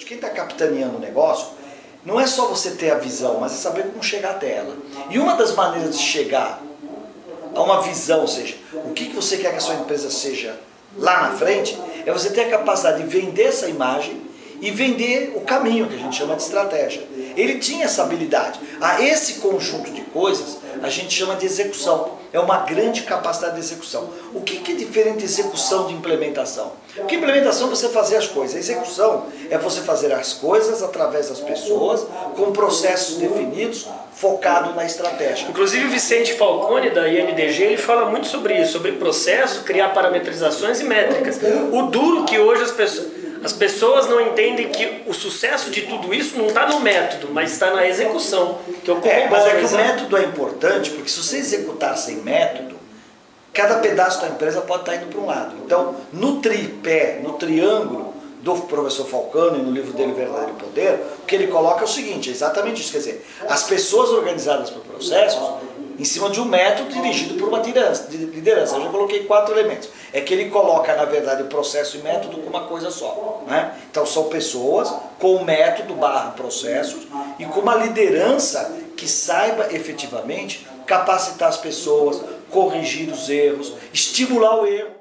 de quem está capitaneando o negócio, não é só você ter a visão, mas é saber como chegar até ela. E uma das maneiras de chegar a uma visão, ou seja, o que você quer que a sua empresa seja lá na frente, é você ter a capacidade de vender essa imagem e vender o caminho, que a gente chama de estratégia. Ele tinha essa habilidade. A esse conjunto de coisas a gente chama de execução. É uma grande capacidade de execução. O que, que é diferente de execução de implementação? Porque implementação é você fazer as coisas. A execução é você fazer as coisas através das pessoas, com processos definidos, focado na estratégia. Inclusive o Vicente Falcone da INDG ele fala muito sobre isso, sobre processo, criar parametrizações e métricas. O duro que hoje as pessoas as pessoas não entendem que o sucesso de tudo isso não está no método, mas está na execução. Que eu é, mas é que o método é importante, porque se você executar sem método, cada pedaço da empresa pode estar indo para um lado. Então, no tripé, no triângulo do professor Falcone, no livro dele Verdadeiro Poder, o que ele coloca é o seguinte, é exatamente isso, quer dizer, as pessoas organizadas por processos, em cima de um método dirigido por uma liderança. Eu já coloquei quatro elementos. É que ele coloca, na verdade, o processo e método como uma coisa só. Né? Então são pessoas com método barra processos e com uma liderança que saiba efetivamente capacitar as pessoas, corrigir os erros, estimular o erro.